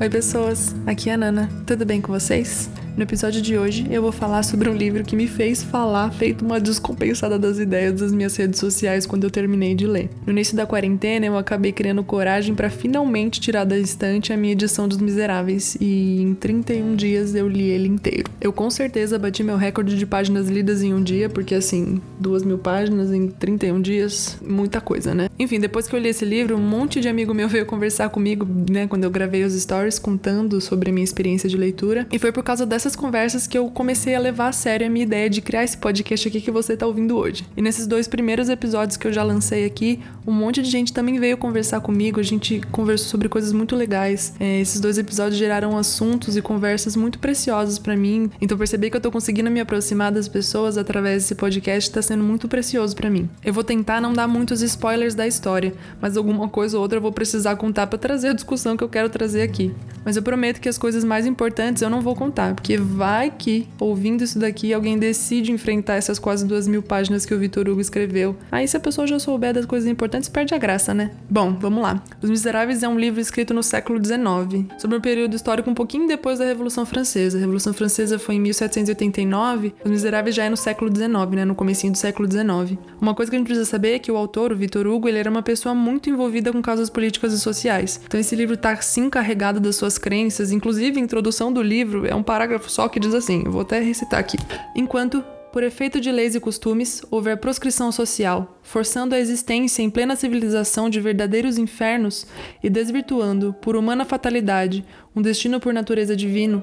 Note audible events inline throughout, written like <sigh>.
Oi, pessoas! Aqui é a Nana. Tudo bem com vocês? No episódio de hoje, eu vou falar sobre um livro que me fez falar feito uma descompensada das ideias das minhas redes sociais quando eu terminei de ler. No início da quarentena, eu acabei criando coragem para finalmente tirar da estante a minha edição dos Miseráveis e em 31 dias eu li ele inteiro. Eu com certeza bati meu recorde de páginas lidas em um dia, porque assim, duas mil páginas em 31 dias, muita coisa, né? Enfim, depois que eu li esse livro, um monte de amigo meu veio conversar comigo, né, quando eu gravei os stories contando sobre a minha experiência de leitura, e foi por causa dessa nessas conversas que eu comecei a levar a sério a minha ideia de criar esse podcast aqui que você tá ouvindo hoje. E nesses dois primeiros episódios que eu já lancei aqui, um monte de gente também veio conversar comigo, a gente conversou sobre coisas muito legais. É, esses dois episódios geraram assuntos e conversas muito preciosos para mim. Então perceber que eu tô conseguindo me aproximar das pessoas através desse podcast tá sendo muito precioso para mim. Eu vou tentar não dar muitos spoilers da história, mas alguma coisa ou outra eu vou precisar contar para trazer a discussão que eu quero trazer aqui. Mas eu prometo que as coisas mais importantes eu não vou contar, porque vai que, ouvindo isso daqui, alguém decide enfrentar essas quase duas mil páginas que o Vitor Hugo escreveu. Aí, se a pessoa já souber das coisas importantes, perde a graça, né? Bom, vamos lá. Os Miseráveis é um livro escrito no século XIX, sobre um período histórico um pouquinho depois da Revolução Francesa. A Revolução Francesa foi em 1789, Os Miseráveis já é no século XIX, né? No comecinho do século XIX. Uma coisa que a gente precisa saber é que o autor, o Vitor Hugo, ele era uma pessoa muito envolvida com causas políticas e sociais. Então esse livro tá sim carregado das suas crenças, inclusive a introdução do livro é um parágrafo só que diz assim: vou até recitar aqui. Enquanto por efeito de leis e costumes, houver proscrição social, forçando a existência em plena civilização de verdadeiros infernos e desvirtuando, por humana fatalidade, um destino por natureza divino,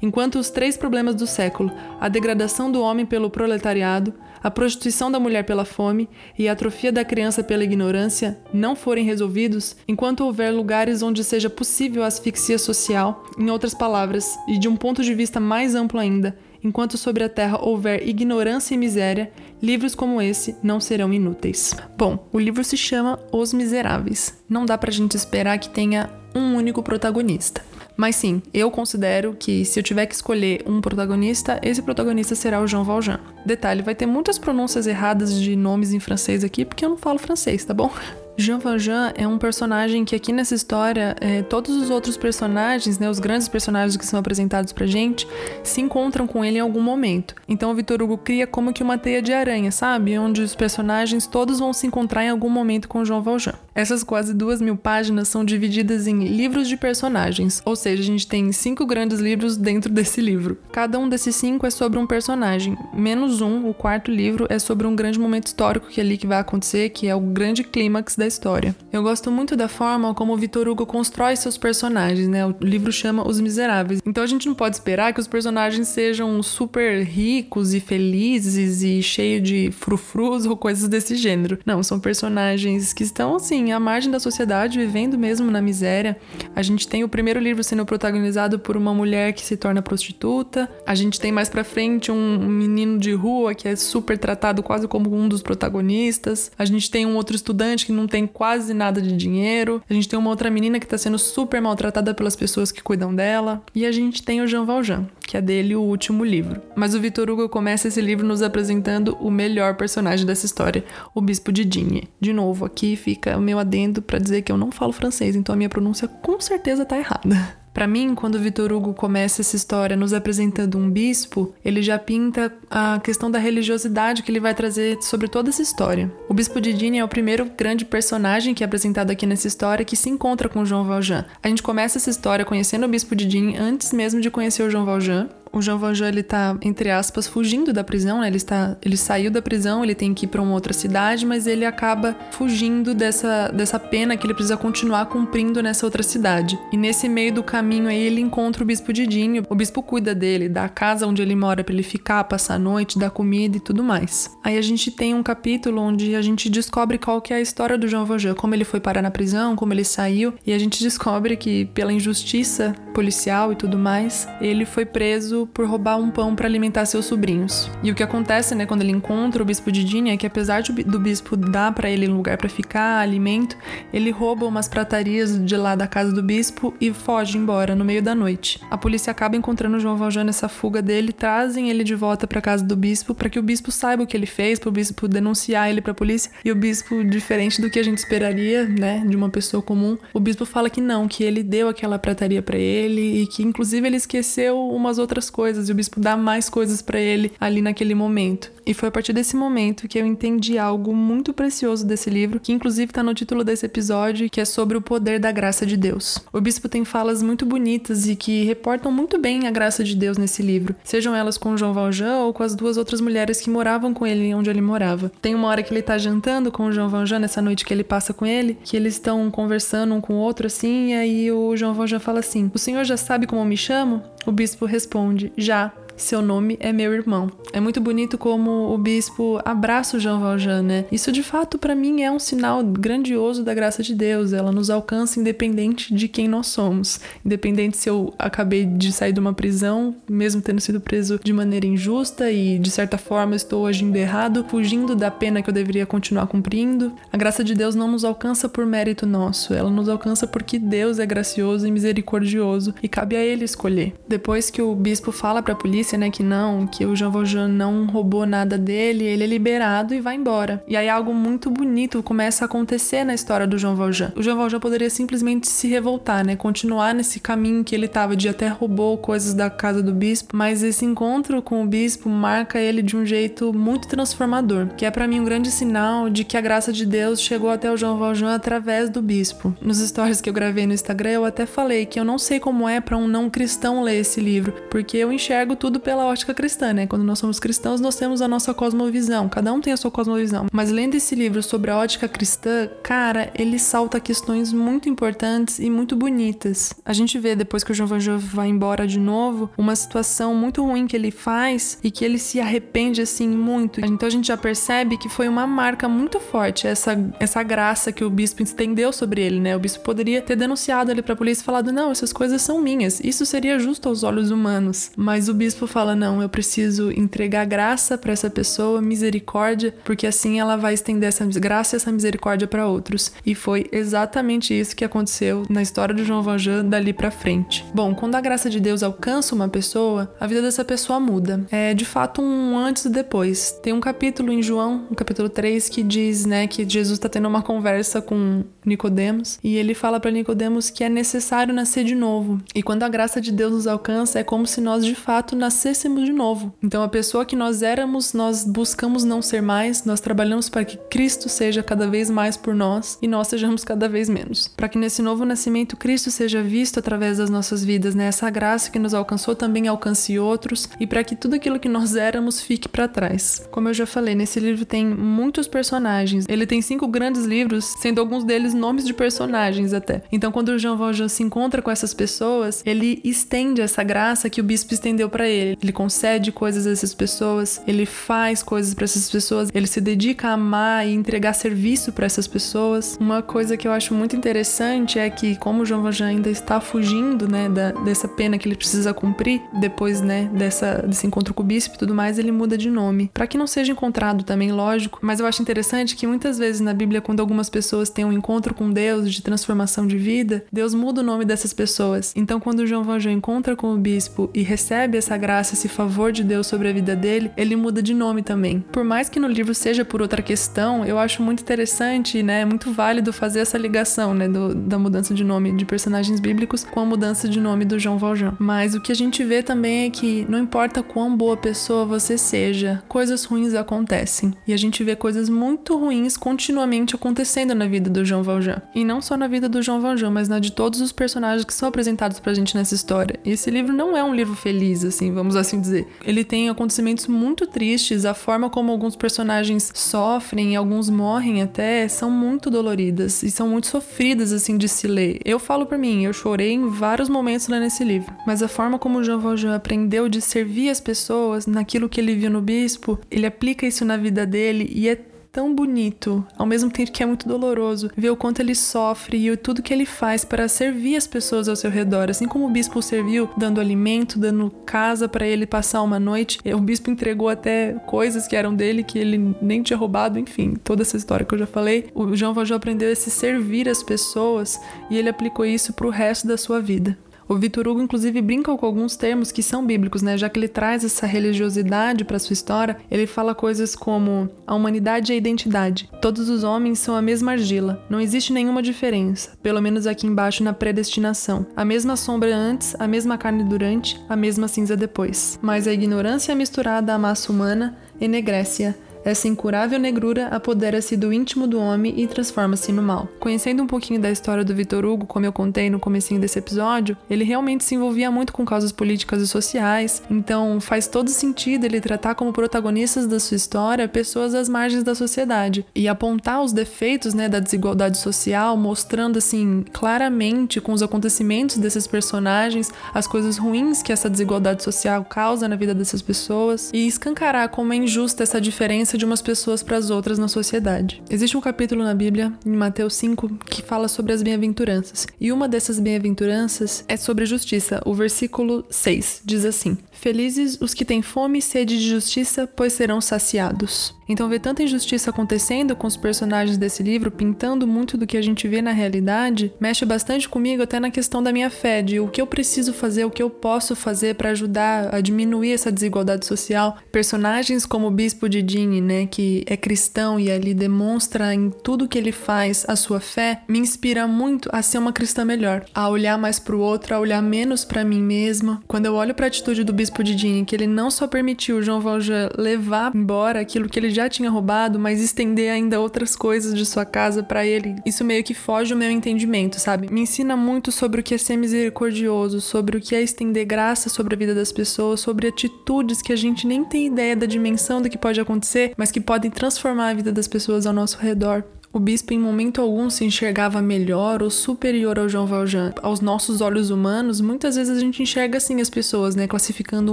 enquanto os três problemas do século, a degradação do homem pelo proletariado, a prostituição da mulher pela fome e a atrofia da criança pela ignorância não forem resolvidos, enquanto houver lugares onde seja possível a asfixia social, em outras palavras, e de um ponto de vista mais amplo ainda, enquanto sobre a terra houver ignorância e miséria, livros como esse não serão inúteis. Bom, o livro se chama Os Miseráveis. Não dá pra gente esperar que tenha um único protagonista. Mas sim, eu considero que se eu tiver que escolher um protagonista, esse protagonista será o Jean Valjean. Detalhe, vai ter muitas pronúncias erradas de nomes em francês aqui, porque eu não falo francês, tá bom? Jean Valjean é um personagem que aqui nessa história, é, todos os outros personagens, né, os grandes personagens que são apresentados pra gente, se encontram com ele em algum momento. Então o Vitor Hugo cria como que uma teia de aranha, sabe? Onde os personagens todos vão se encontrar em algum momento com Jean Valjean. Essas quase duas mil páginas são divididas em livros de personagens, ou seja, a gente tem cinco grandes livros dentro <laughs> desse livro. Cada um desses cinco é sobre um personagem, menos um, o quarto livro, é sobre um grande momento histórico que é ali que vai acontecer, que é o grande clímax da história. Eu gosto muito da forma como o Vitor Hugo constrói seus personagens, né? O livro chama Os Miseráveis. Então a gente não pode esperar que os personagens sejam super ricos e felizes e cheios de frufrus ou coisas desse gênero. Não, são personagens que estão assim à margem da sociedade, vivendo mesmo na miséria. A gente tem o primeiro livro sendo protagonizado por uma mulher que se torna prostituta. A gente tem mais para frente um menino de rua que é super tratado quase como um dos protagonistas. A gente tem um outro estudante que não tem quase nada de dinheiro. A gente tem uma outra menina que tá sendo super maltratada pelas pessoas que cuidam dela. E a gente tem o Jean Valjean, que é dele o último livro. Mas o Vitor Hugo começa esse livro nos apresentando o melhor personagem dessa história, o Bispo de Digne. De novo, aqui fica o meu adendo para dizer que eu não falo francês, então a minha pronúncia com certeza tá errada. Para mim, quando Vitor Hugo começa essa história nos apresentando um bispo, ele já pinta a questão da religiosidade que ele vai trazer sobre toda essa história. O bispo de Digne é o primeiro grande personagem que é apresentado aqui nessa história que se encontra com João Valjean. A gente começa essa história conhecendo o bispo de Digne antes mesmo de conhecer o João Valjean o Jean Valjean ele tá entre aspas fugindo da prisão, né? Ele está ele saiu da prisão, ele tem que ir para uma outra cidade, mas ele acaba fugindo dessa dessa pena que ele precisa continuar cumprindo nessa outra cidade. E nesse meio do caminho aí ele encontra o bispo Didinho. O bispo cuida dele, da casa onde ele mora para ele ficar, passar a noite, dar comida e tudo mais. Aí a gente tem um capítulo onde a gente descobre qual que é a história do Jean Valjean, como ele foi parar na prisão, como ele saiu, e a gente descobre que pela injustiça policial e tudo mais, ele foi preso por roubar um pão para alimentar seus sobrinhos. E o que acontece, né, quando ele encontra o bispo de Dinia é que apesar do bispo dar para ele um lugar para ficar, alimento, ele rouba umas pratarias de lá da casa do bispo e foge embora no meio da noite. A polícia acaba encontrando João Valjean nessa fuga dele, trazem ele de volta para casa do bispo para que o bispo saiba o que ele fez, para o bispo denunciar ele para a polícia. E o bispo, diferente do que a gente esperaria, né, de uma pessoa comum, o bispo fala que não, que ele deu aquela prataria para ele e que inclusive ele esqueceu umas outras coisas e o bispo dá mais coisas para ele ali naquele momento. E foi a partir desse momento que eu entendi algo muito precioso desse livro, que inclusive está no título desse episódio, que é sobre o poder da graça de Deus. O bispo tem falas muito bonitas e que reportam muito bem a graça de Deus nesse livro, sejam elas com João Valjean ou com as duas outras mulheres que moravam com ele onde ele morava. Tem uma hora que ele tá jantando com o João Valjean nessa noite que ele passa com ele, que eles estão conversando um com o outro assim, e aí o João Valjean fala assim: "O senhor já sabe como me chamo?" O bispo responde: "Já." Seu nome é meu irmão. É muito bonito como o bispo abraça o Jean Valjean, né? Isso de fato para mim é um sinal grandioso da graça de Deus. Ela nos alcança independente de quem nós somos. Independente se eu acabei de sair de uma prisão, mesmo tendo sido preso de maneira injusta e de certa forma estou agindo errado, fugindo da pena que eu deveria continuar cumprindo. A graça de Deus não nos alcança por mérito nosso, ela nos alcança porque Deus é gracioso e misericordioso e cabe a ele escolher. Depois que o bispo fala para a polícia né, que não, que o Jean Valjean não roubou nada dele, ele é liberado e vai embora. E aí algo muito bonito começa a acontecer na história do Jean Valjean. O Jean Valjean poderia simplesmente se revoltar, né, continuar nesse caminho que ele estava de até roubou coisas da casa do bispo, mas esse encontro com o bispo marca ele de um jeito muito transformador, que é para mim um grande sinal de que a graça de Deus chegou até o Jean Valjean através do bispo. Nos stories que eu gravei no Instagram, eu até falei que eu não sei como é para um não cristão ler esse livro, porque eu enxergo tudo pela ótica cristã, né? Quando nós somos cristãos, nós temos a nossa cosmovisão, cada um tem a sua cosmovisão. Mas lendo esse livro sobre a ótica cristã, cara, ele salta questões muito importantes e muito bonitas. A gente vê depois que o João Valjean vai embora de novo, uma situação muito ruim que ele faz e que ele se arrepende assim muito. Então a gente já percebe que foi uma marca muito forte essa essa graça que o bispo estendeu sobre ele, né? O bispo poderia ter denunciado ele para a polícia e falado: "Não, essas coisas são minhas". Isso seria justo aos olhos humanos, mas o bispo fala: não, eu preciso entregar graça para essa pessoa, misericórdia, porque assim ela vai estender essa graça e essa misericórdia para outros. E foi exatamente isso que aconteceu na história de João Valjean dali para frente. Bom, quando a graça de Deus alcança uma pessoa, a vida dessa pessoa muda. É de fato um antes e depois. Tem um capítulo em João, no capítulo 3, que diz, né, que Jesus está tendo uma conversa com Nicodemos e ele fala para Nicodemos que é necessário nascer de novo. E quando a graça de Deus nos alcança, é como se nós de fato nascêssemos nascêssemos de novo. Então, a pessoa que nós éramos, nós buscamos não ser mais, nós trabalhamos para que Cristo seja cada vez mais por nós e nós sejamos cada vez menos. Para que nesse novo nascimento Cristo seja visto através das nossas vidas, né? Essa graça que nos alcançou também alcance outros e para que tudo aquilo que nós éramos fique para trás. Como eu já falei, nesse livro tem muitos personagens. Ele tem cinco grandes livros, sendo alguns deles nomes de personagens até. Então, quando o Jean Valjean se encontra com essas pessoas, ele estende essa graça que o bispo estendeu para ele ele concede coisas a essas pessoas, ele faz coisas para essas pessoas, ele se dedica a amar e entregar serviço para essas pessoas. Uma coisa que eu acho muito interessante é que, como João Valjean ainda está fugindo, né, da, dessa pena que ele precisa cumprir, depois, né, dessa, desse encontro com o bispo e tudo mais, ele muda de nome. Para que não seja encontrado também, lógico, mas eu acho interessante que muitas vezes na Bíblia, quando algumas pessoas têm um encontro com Deus de transformação de vida, Deus muda o nome dessas pessoas. Então, quando João Valjean encontra com o bispo e recebe essa graça, graça, esse favor de Deus sobre a vida dele, ele muda de nome também. Por mais que no livro seja por outra questão, eu acho muito interessante, né, muito válido fazer essa ligação, né, do, da mudança de nome de personagens bíblicos com a mudança de nome do João Valjean. Mas o que a gente vê também é que não importa quão boa pessoa você seja, coisas ruins acontecem. E a gente vê coisas muito ruins continuamente acontecendo na vida do João Valjean. E não só na vida do João Valjean, mas na de todos os personagens que são apresentados pra gente nessa história. E esse livro não é um livro feliz, assim, vamos assim dizer. Ele tem acontecimentos muito tristes, a forma como alguns personagens sofrem, alguns morrem até, são muito doloridas e são muito sofridas assim de se ler. Eu falo para mim, eu chorei em vários momentos lendo esse livro, mas a forma como Jean Valjean aprendeu de servir as pessoas naquilo que ele viu no bispo, ele aplica isso na vida dele e é tão bonito, ao mesmo tempo que é muito doloroso, ver o quanto ele sofre e tudo que ele faz para servir as pessoas ao seu redor, assim como o bispo serviu, dando alimento, dando casa para ele passar uma noite. O bispo entregou até coisas que eram dele que ele nem tinha roubado, enfim, toda essa história que eu já falei. O João Valjean aprendeu a se servir as pessoas e ele aplicou isso para o resto da sua vida. O Vitor Hugo, inclusive, brinca com alguns termos que são bíblicos, né? Já que ele traz essa religiosidade para sua história, ele fala coisas como a humanidade e a identidade. Todos os homens são a mesma argila. Não existe nenhuma diferença, pelo menos aqui embaixo na predestinação. A mesma sombra antes, a mesma carne durante, a mesma cinza depois. Mas a ignorância misturada à massa humana enegrece-a essa incurável negrura apodera-se do íntimo do homem e transforma-se no mal. Conhecendo um pouquinho da história do Vitor Hugo, como eu contei no comecinho desse episódio, ele realmente se envolvia muito com causas políticas e sociais, então faz todo sentido ele tratar como protagonistas da sua história pessoas às margens da sociedade e apontar os defeitos né, da desigualdade social, mostrando assim claramente com os acontecimentos desses personagens as coisas ruins que essa desigualdade social causa na vida dessas pessoas e escancarar como é injusta essa diferença de umas pessoas para as outras na sociedade. Existe um capítulo na Bíblia, em Mateus 5, que fala sobre as bem-aventuranças. E uma dessas bem-aventuranças é sobre justiça. O versículo 6 diz assim: Felizes os que têm fome e sede de justiça, pois serão saciados. Então, ver tanta injustiça acontecendo com os personagens desse livro, pintando muito do que a gente vê na realidade, mexe bastante comigo até na questão da minha fé, de o que eu preciso fazer, o que eu posso fazer para ajudar a diminuir essa desigualdade social. Personagens como o Bispo de Dini, né, que é cristão e ali demonstra em tudo que ele faz a sua fé, me inspira muito a ser uma cristã melhor, a olhar mais para o outro, a olhar menos para mim mesma. Quando eu olho para a atitude do Bispo de Dini, que ele não só permitiu João Valjean levar embora aquilo que ele já já tinha roubado, mas estender ainda outras coisas de sua casa para ele. Isso meio que foge do meu entendimento, sabe? Me ensina muito sobre o que é ser misericordioso, sobre o que é estender graça sobre a vida das pessoas, sobre atitudes que a gente nem tem ideia da dimensão do que pode acontecer, mas que podem transformar a vida das pessoas ao nosso redor. O bispo em momento algum se enxergava melhor ou superior ao João Valjean. Aos nossos olhos humanos, muitas vezes a gente enxerga assim as pessoas, né, classificando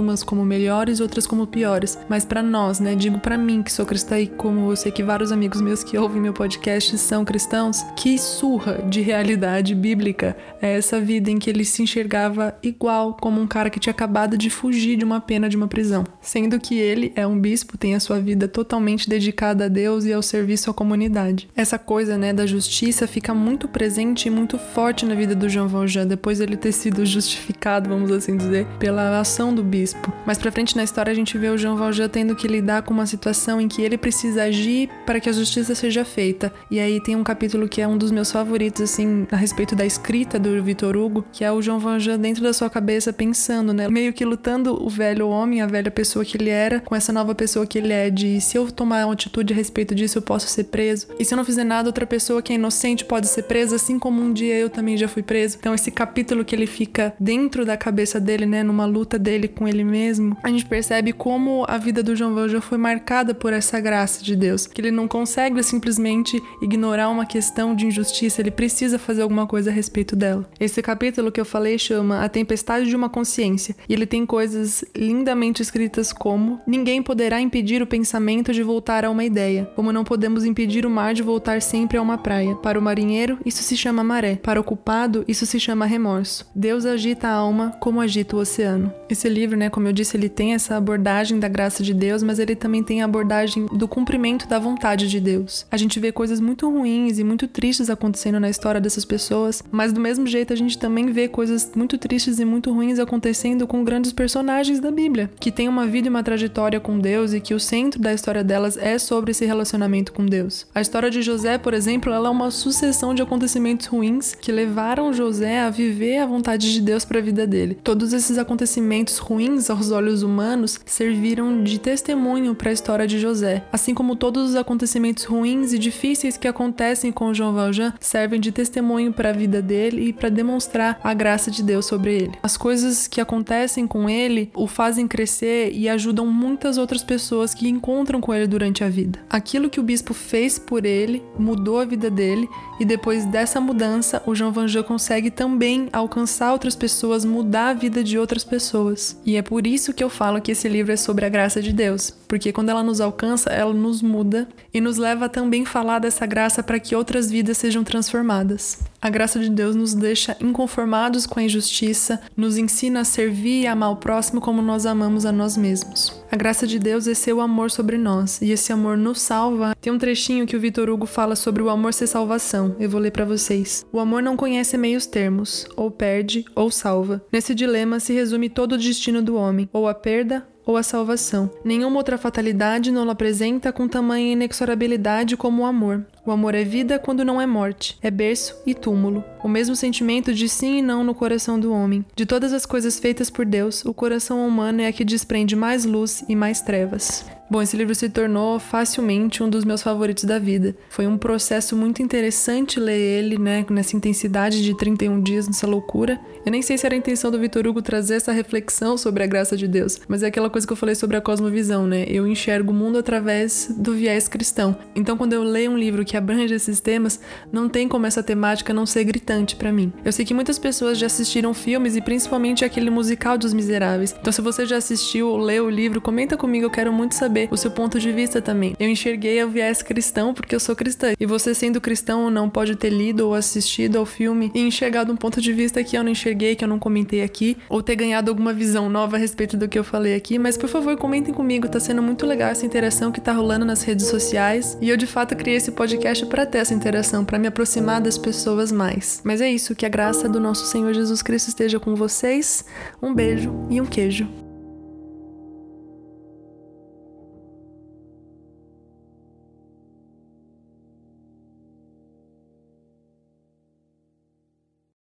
umas como melhores, outras como piores. Mas para nós, né, digo para mim que sou cristã e como sei que vários amigos meus que ouvem meu podcast são cristãos, que surra de realidade bíblica é essa vida em que ele se enxergava igual como um cara que tinha acabado de fugir de uma pena de uma prisão, sendo que ele é um bispo, tem a sua vida totalmente dedicada a Deus e ao serviço à comunidade essa coisa, né, da justiça fica muito presente e muito forte na vida do Jean Valjean, depois ele ter sido justificado, vamos assim dizer, pela ação do bispo. Mais pra frente na história a gente vê o Jean Valjean tendo que lidar com uma situação em que ele precisa agir para que a justiça seja feita. E aí tem um capítulo que é um dos meus favoritos, assim, a respeito da escrita do Victor Hugo, que é o Jean Valjean dentro da sua cabeça pensando, né, meio que lutando o velho homem, a velha pessoa que ele era, com essa nova pessoa que ele é, de se eu tomar uma atitude a respeito disso eu posso ser preso. E se eu não fizer nada, outra pessoa que é inocente pode ser presa, assim como um dia eu também já fui preso. Então, esse capítulo que ele fica dentro da cabeça dele, né, numa luta dele com ele mesmo, a gente percebe como a vida do João Valjean foi marcada por essa graça de Deus, que ele não consegue simplesmente ignorar uma questão de injustiça, ele precisa fazer alguma coisa a respeito dela. Esse capítulo que eu falei chama A Tempestade de uma Consciência, e ele tem coisas lindamente escritas como: Ninguém poderá impedir o pensamento de voltar a uma ideia, como não podemos impedir o mar de voltar voltar sempre a uma praia. Para o marinheiro, isso se chama maré. Para o culpado, isso se chama remorso. Deus agita a alma como agita o oceano. Esse livro, né, como eu disse, ele tem essa abordagem da graça de Deus, mas ele também tem a abordagem do cumprimento da vontade de Deus. A gente vê coisas muito ruins e muito tristes acontecendo na história dessas pessoas, mas do mesmo jeito a gente também vê coisas muito tristes e muito ruins acontecendo com grandes personagens da Bíblia, que têm uma vida e uma trajetória com Deus e que o centro da história delas é sobre esse relacionamento com Deus. A história de José, por exemplo, ela é uma sucessão de acontecimentos ruins que levaram José a viver a vontade de Deus para a vida dele. Todos esses acontecimentos ruins aos olhos humanos serviram de testemunho para a história de José, assim como todos os acontecimentos ruins e difíceis que acontecem com João Valjean servem de testemunho para a vida dele e para demonstrar a graça de Deus sobre ele. As coisas que acontecem com ele o fazem crescer e ajudam muitas outras pessoas que encontram com ele durante a vida. Aquilo que o bispo fez por ele mudou a vida dele e depois dessa mudança, o Jean Van Gogh consegue também alcançar outras pessoas, mudar a vida de outras pessoas. E é por isso que eu falo que esse livro é sobre a graça de Deus, porque quando ela nos alcança, ela nos muda e nos leva a também falar dessa graça para que outras vidas sejam transformadas. A graça de Deus nos deixa inconformados com a injustiça, nos ensina a servir e amar o próximo como nós amamos a nós mesmos. A graça de Deus é seu amor sobre nós, e esse amor nos salva. Tem um trechinho que o Vitor Hugo fala sobre o amor ser salvação. Eu vou ler para vocês. O amor não conhece meios termos, ou perde ou salva. Nesse dilema se resume todo o destino do homem, ou a perda ou a salvação. Nenhuma outra fatalidade não apresenta com tamanha inexorabilidade como o amor. O amor é vida quando não é morte, é berço e túmulo. O mesmo sentimento de sim e não no coração do homem. De todas as coisas feitas por Deus, o coração humano é a que desprende mais luz e mais trevas. Bom, esse livro se tornou facilmente um dos meus favoritos da vida. Foi um processo muito interessante ler ele, né, nessa intensidade de 31 dias, nessa loucura. Eu nem sei se era a intenção do Vitor Hugo trazer essa reflexão sobre a graça de Deus, mas é aquela coisa que eu falei sobre a cosmovisão, né? Eu enxergo o mundo através do viés cristão. Então, quando eu leio um livro que abrange esses temas, não tem como essa temática não ser gritante para mim. Eu sei que muitas pessoas já assistiram filmes e principalmente aquele musical dos Miseráveis. Então, se você já assistiu ou leu o livro, comenta comigo, eu quero muito saber saber o seu ponto de vista também. Eu enxerguei o viés cristão porque eu sou cristã. E você, sendo cristão ou não, pode ter lido ou assistido ao filme e enxergado um ponto de vista que eu não enxerguei, que eu não comentei aqui, ou ter ganhado alguma visão nova a respeito do que eu falei aqui. Mas por favor, comentem comigo, tá sendo muito legal essa interação que tá rolando nas redes sociais. E eu de fato criei esse podcast para ter essa interação, para me aproximar das pessoas mais. Mas é isso, que a graça do nosso Senhor Jesus Cristo esteja com vocês. Um beijo e um queijo.